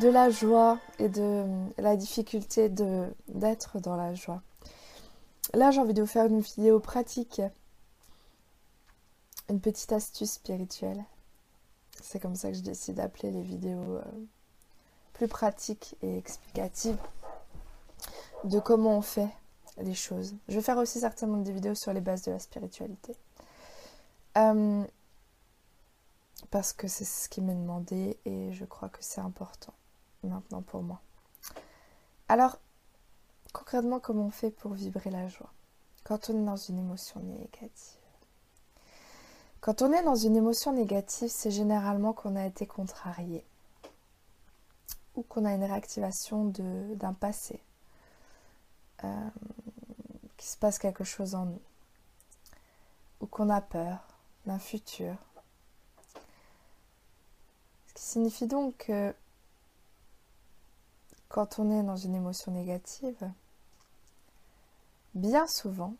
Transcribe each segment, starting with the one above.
de la joie et de la difficulté d'être dans la joie. Là, j'ai envie de vous faire une vidéo pratique, une petite astuce spirituelle. C'est comme ça que je décide d'appeler les vidéos euh, plus pratiques et explicatives de comment on fait les choses. Je vais faire aussi certainement des vidéos sur les bases de la spiritualité. Euh, parce que c'est ce qui m'est demandé et je crois que c'est important maintenant pour moi. Alors, concrètement, comment on fait pour vibrer la joie quand on est dans une émotion négative? Quand on est dans une émotion négative, c'est généralement qu'on a été contrarié ou qu'on a une réactivation d'un passé, euh, qu'il se passe quelque chose en nous, ou qu'on a peur d'un futur, signifie donc que quand on est dans une émotion négative, bien souvent,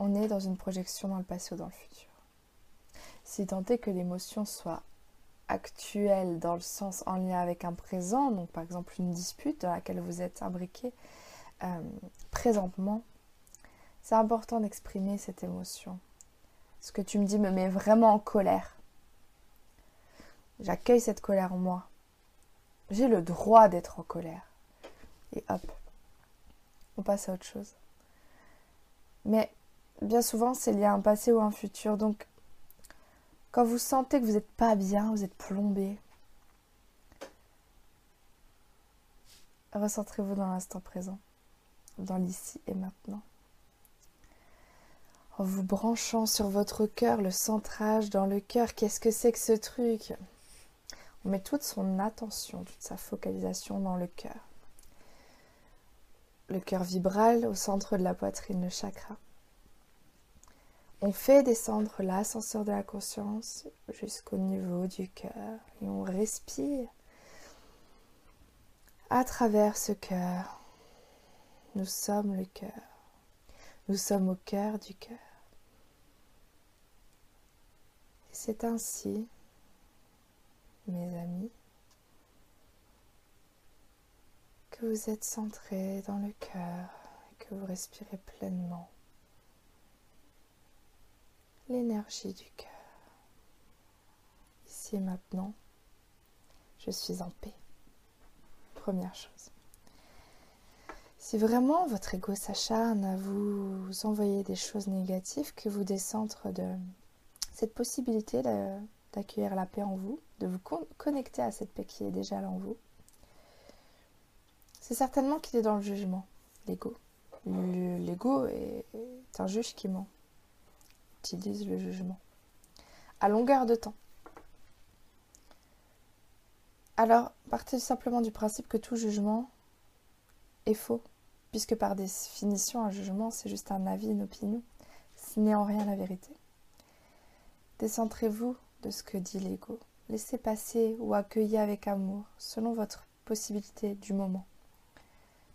on est dans une projection dans le passé ou dans le futur. Si tant est que l'émotion soit actuelle dans le sens en lien avec un présent, donc par exemple une dispute dans laquelle vous êtes imbriqué euh, présentement, c'est important d'exprimer cette émotion. Ce que tu me dis me met vraiment en colère. J'accueille cette colère en moi. J'ai le droit d'être en colère. Et hop, on passe à autre chose. Mais bien souvent, c'est lié à un passé ou un futur. Donc, quand vous sentez que vous n'êtes pas bien, vous êtes plombé, recentrez-vous dans l'instant présent, dans l'ici et maintenant. En vous branchant sur votre cœur, le centrage dans le cœur, qu'est-ce que c'est que ce truc? On met toute son attention, toute sa focalisation dans le cœur. Le cœur vibral au centre de la poitrine, le chakra. On fait descendre l'ascenseur de la conscience jusqu'au niveau du cœur et on respire à travers ce cœur. Nous sommes le cœur. Nous sommes au cœur du cœur. C'est ainsi mes amis, que vous êtes centrés dans le cœur et que vous respirez pleinement l'énergie du cœur. Ici et maintenant, je suis en paix. Première chose. Si vraiment votre ego s'acharne à vous envoyer des choses négatives, que vous décentre de cette possibilité de d'accueillir la paix en vous, de vous connecter à cette paix qui est déjà là en vous, c'est certainement qu'il est dans le jugement, l'ego. L'ego est un juge qui ment, utilise le jugement, à longueur de temps. Alors, partez simplement du principe que tout jugement est faux, puisque par définition, un jugement, c'est juste un avis, une opinion. Ce n'est en rien la vérité. Décentrez-vous de ce que dit l'ego. Laissez passer ou accueillez avec amour, selon votre possibilité du moment.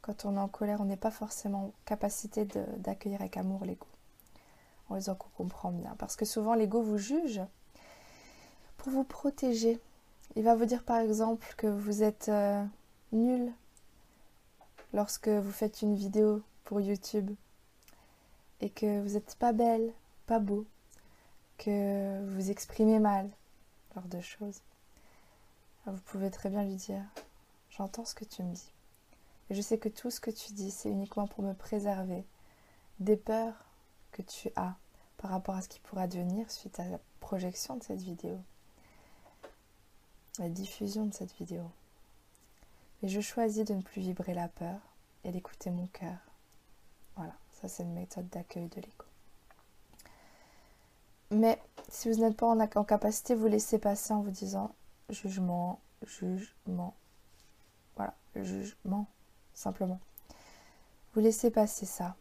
Quand on est en colère, on n'est pas forcément en capacité d'accueillir avec amour l'ego. En disant qu'on comprend bien. Parce que souvent, l'ego vous juge pour vous protéger. Il va vous dire par exemple que vous êtes euh, nul lorsque vous faites une vidéo pour YouTube et que vous n'êtes pas belle, pas beau, que vous exprimez mal, genre de choses. vous pouvez très bien lui dire J'entends ce que tu me dis. Et je sais que tout ce que tu dis, c'est uniquement pour me préserver des peurs que tu as par rapport à ce qui pourra devenir suite à la projection de cette vidéo, la diffusion de cette vidéo. Et je choisis de ne plus vibrer la peur et d'écouter mon cœur. Voilà, ça c'est une méthode d'accueil de l'écho. Mais si vous n'êtes pas en, capacité, vous laissez passer en vous disant jugement, jugement. Voilà, jugement, simplement. Vous laissez passer ça.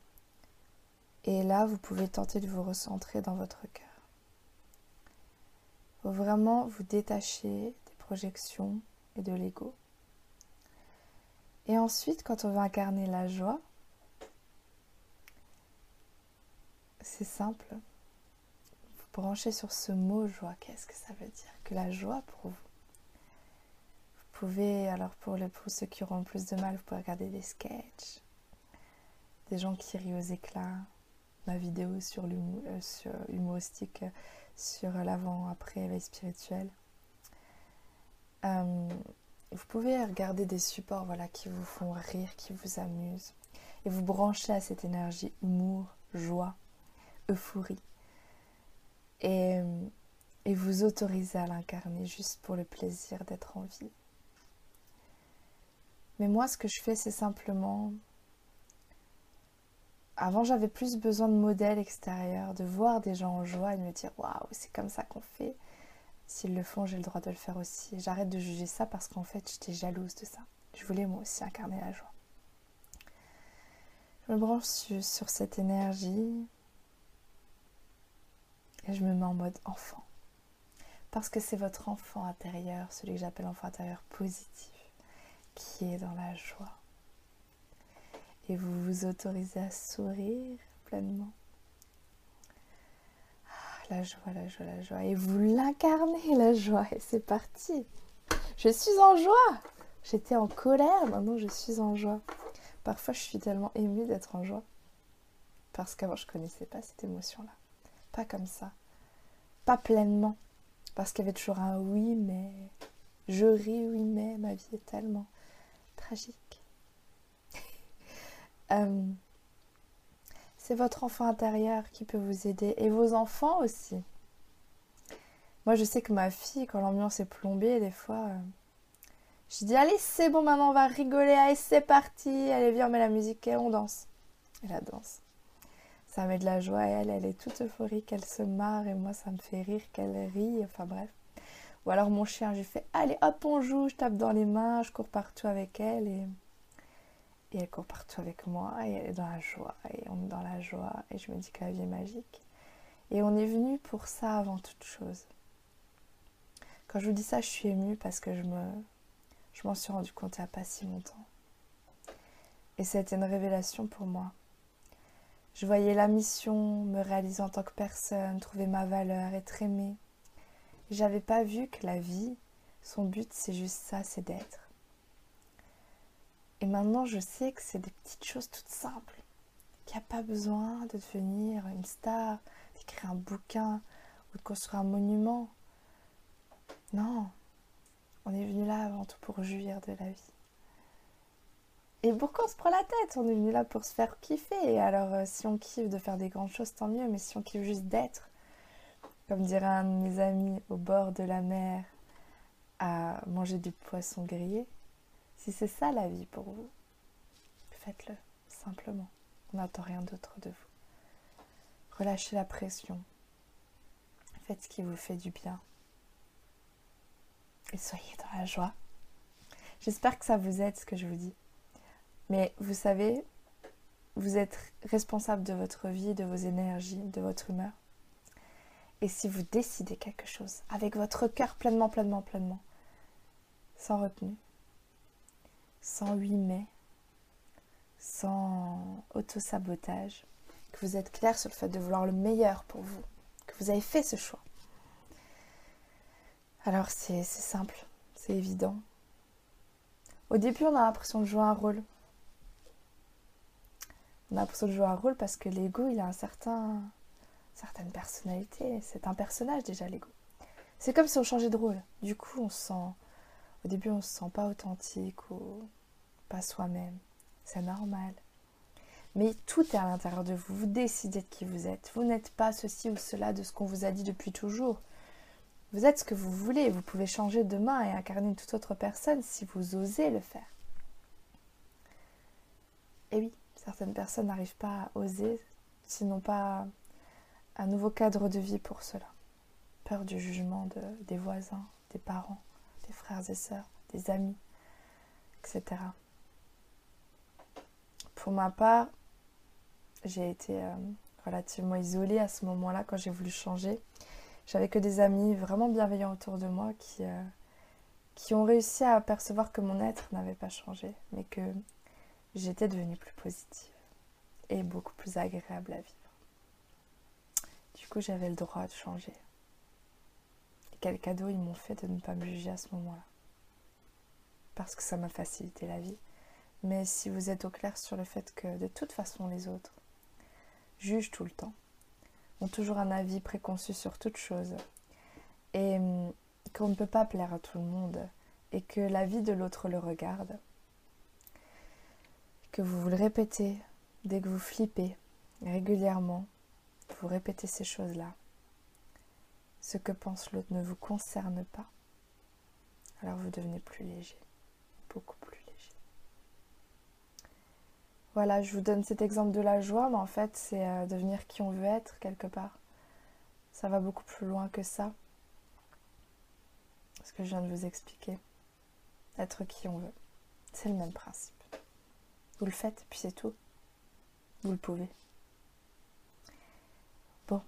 Et là, vous pouvez tenter de vous recentrer dans votre cœur. Faut vraiment vous détacher des projections et de l'ego. Et ensuite, quand on veut incarner la joie, c'est simple branchez sur ce mot joie. Qu'est-ce que ça veut dire Que la joie pour vous. Vous pouvez, alors pour, pour ceux qui auront plus de mal, vous pouvez regarder des sketchs, des gens qui rient aux éclats, ma vidéo sur l'humour, euh, sur humoristique sur l'avant-après éveil spirituel. Euh, vous pouvez regarder des supports voilà, qui vous font rire, qui vous amusent, et vous brancher à cette énergie humour, joie, euphorie, et, vous autoriser à l'incarner juste pour le plaisir d'être en vie. Mais moi, ce que je fais, c'est simplement avant, j'avais plus besoin de modèles extérieurs, de voir des gens en joie et de me dire waouh, c'est comme ça qu'on fait. S'ils le font, j'ai le droit de le faire aussi. J'arrête de juger ça parce qu'en fait, j'étais jalouse de ça. Je voulais moi aussi incarner la joie. Je me branche sur, cette énergie et je me mets en mode enfant. Parce que c'est votre enfant intérieur, celui que j'appelle enfant intérieur positif, qui est dans la joie et vous vous autorisez à sourire pleinement. Ah, la joie, la joie, la joie. Et vous l'incarnez, la joie. Et c'est parti. Je suis en joie. J'étais en colère, maintenant je suis en joie. Parfois je suis tellement émue d'être en joie. Parce qu'avant je connaissais pas cette émotion-là. Pas comme ça. Pas pleinement. Parce qu'il y avait toujours un oui, mais. Je ris, oui, mais ma vie est tellement tragique. Euh, c'est votre enfant intérieur qui peut vous aider et vos enfants aussi. Moi, je sais que ma fille, quand l'ambiance est plombée, des fois, euh, je dis Allez, c'est bon, maintenant on va rigoler, allez, c'est parti, allez, viens, on met la musique et on danse. Et la danse. Ça met de la joie et elle, elle est toute euphorique, elle se marre et moi, ça me fait rire qu'elle rit, enfin bref. Ou alors mon chien, je fais Allez, hop, on joue, je tape dans les mains, je cours partout avec elle et et elle court partout avec moi et elle est dans la joie et on est dans la joie et je me dis que la vie est magique. Et on est venu pour ça avant toute chose. Quand je vous dis ça, je suis émue parce que je me je m'en suis rendu compte il n'y a pas si longtemps. Et c'était une révélation pour moi. Je voyais la mission, me réaliser en tant que personne, trouver ma valeur, être aimée. J'avais pas vu que la vie, son but c'est juste ça, c'est d'être. Et maintenant, je sais que c'est des petites choses toutes simples. Qu'il n'y a pas besoin de devenir une star, d'écrire un bouquin ou de construire un monument. Non, on est venu là avant tout pour jouir de la vie. Et pourquoi on se prend la tête? On est venu là pour se faire kiffer. Et alors, euh, si on kiffe de faire des grandes choses, tant mieux. Mais si on kiffe juste d'être, comme dirait un de mes amis, au bord de la mer, à manger du poisson grillé, si c'est ça la vie pour vous, faites-le simplement. On n'attend rien d'autre de vous. Relâchez la pression. Faites ce qui vous fait du bien. Et soyez dans la joie. J'espère que ça vous aide ce que je vous dis. Mais vous savez, vous êtes responsable de votre vie, de vos énergies, de votre humeur. Et si vous décidez quelque chose avec votre cœur pleinement, pleinement, pleinement, sans retenue, sans oui mais, sans auto-sabotage, que vous êtes clair sur le fait de vouloir le meilleur pour vous, que vous avez fait ce choix. Alors c'est simple, c'est évident. Au début, on a l'impression de jouer un rôle. On a l'impression de jouer un rôle parce que l'ego, il a un certain, certaine personnalité. C'est un personnage déjà, l'ego. C'est comme si on changeait de rôle. Du coup, on se sent au début, on se sent pas authentique ou pas soi-même. C'est normal. Mais tout est à l'intérieur de vous. Vous décidez de qui vous êtes. Vous n'êtes pas ceci ou cela de ce qu'on vous a dit depuis toujours. Vous êtes ce que vous voulez. Vous pouvez changer demain et incarner une toute autre personne si vous osez le faire. Et oui, certaines personnes n'arrivent pas à oser, sinon pas un nouveau cadre de vie pour cela. Peur du jugement des voisins, des parents des frères et sœurs, des amis, etc. Pour ma part, j'ai été euh, relativement isolée à ce moment-là quand j'ai voulu changer. J'avais que des amis vraiment bienveillants autour de moi qui, euh, qui ont réussi à percevoir que mon être n'avait pas changé, mais que j'étais devenue plus positive et beaucoup plus agréable à vivre. Du coup, j'avais le droit de changer. Quel cadeau ils m'ont fait de ne pas me juger à ce moment-là. Parce que ça m'a facilité la vie. Mais si vous êtes au clair sur le fait que de toute façon les autres jugent tout le temps, ont toujours un avis préconçu sur toute chose, et hum, qu'on ne peut pas plaire à tout le monde, et que la vie de l'autre le regarde, que vous vous le répétez dès que vous flippez régulièrement, vous répétez ces choses-là. Ce que pense l'autre ne vous concerne pas. Alors vous devenez plus léger, beaucoup plus léger. Voilà, je vous donne cet exemple de la joie, mais en fait c'est euh, devenir qui on veut être quelque part. Ça va beaucoup plus loin que ça. Ce que je viens de vous expliquer. Être qui on veut. C'est le même principe. Vous le faites, puis c'est tout. Vous le pouvez. Bon,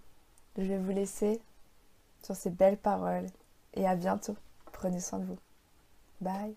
je vais vous laisser sur ces belles paroles et à bientôt. Prenez soin de vous. Bye.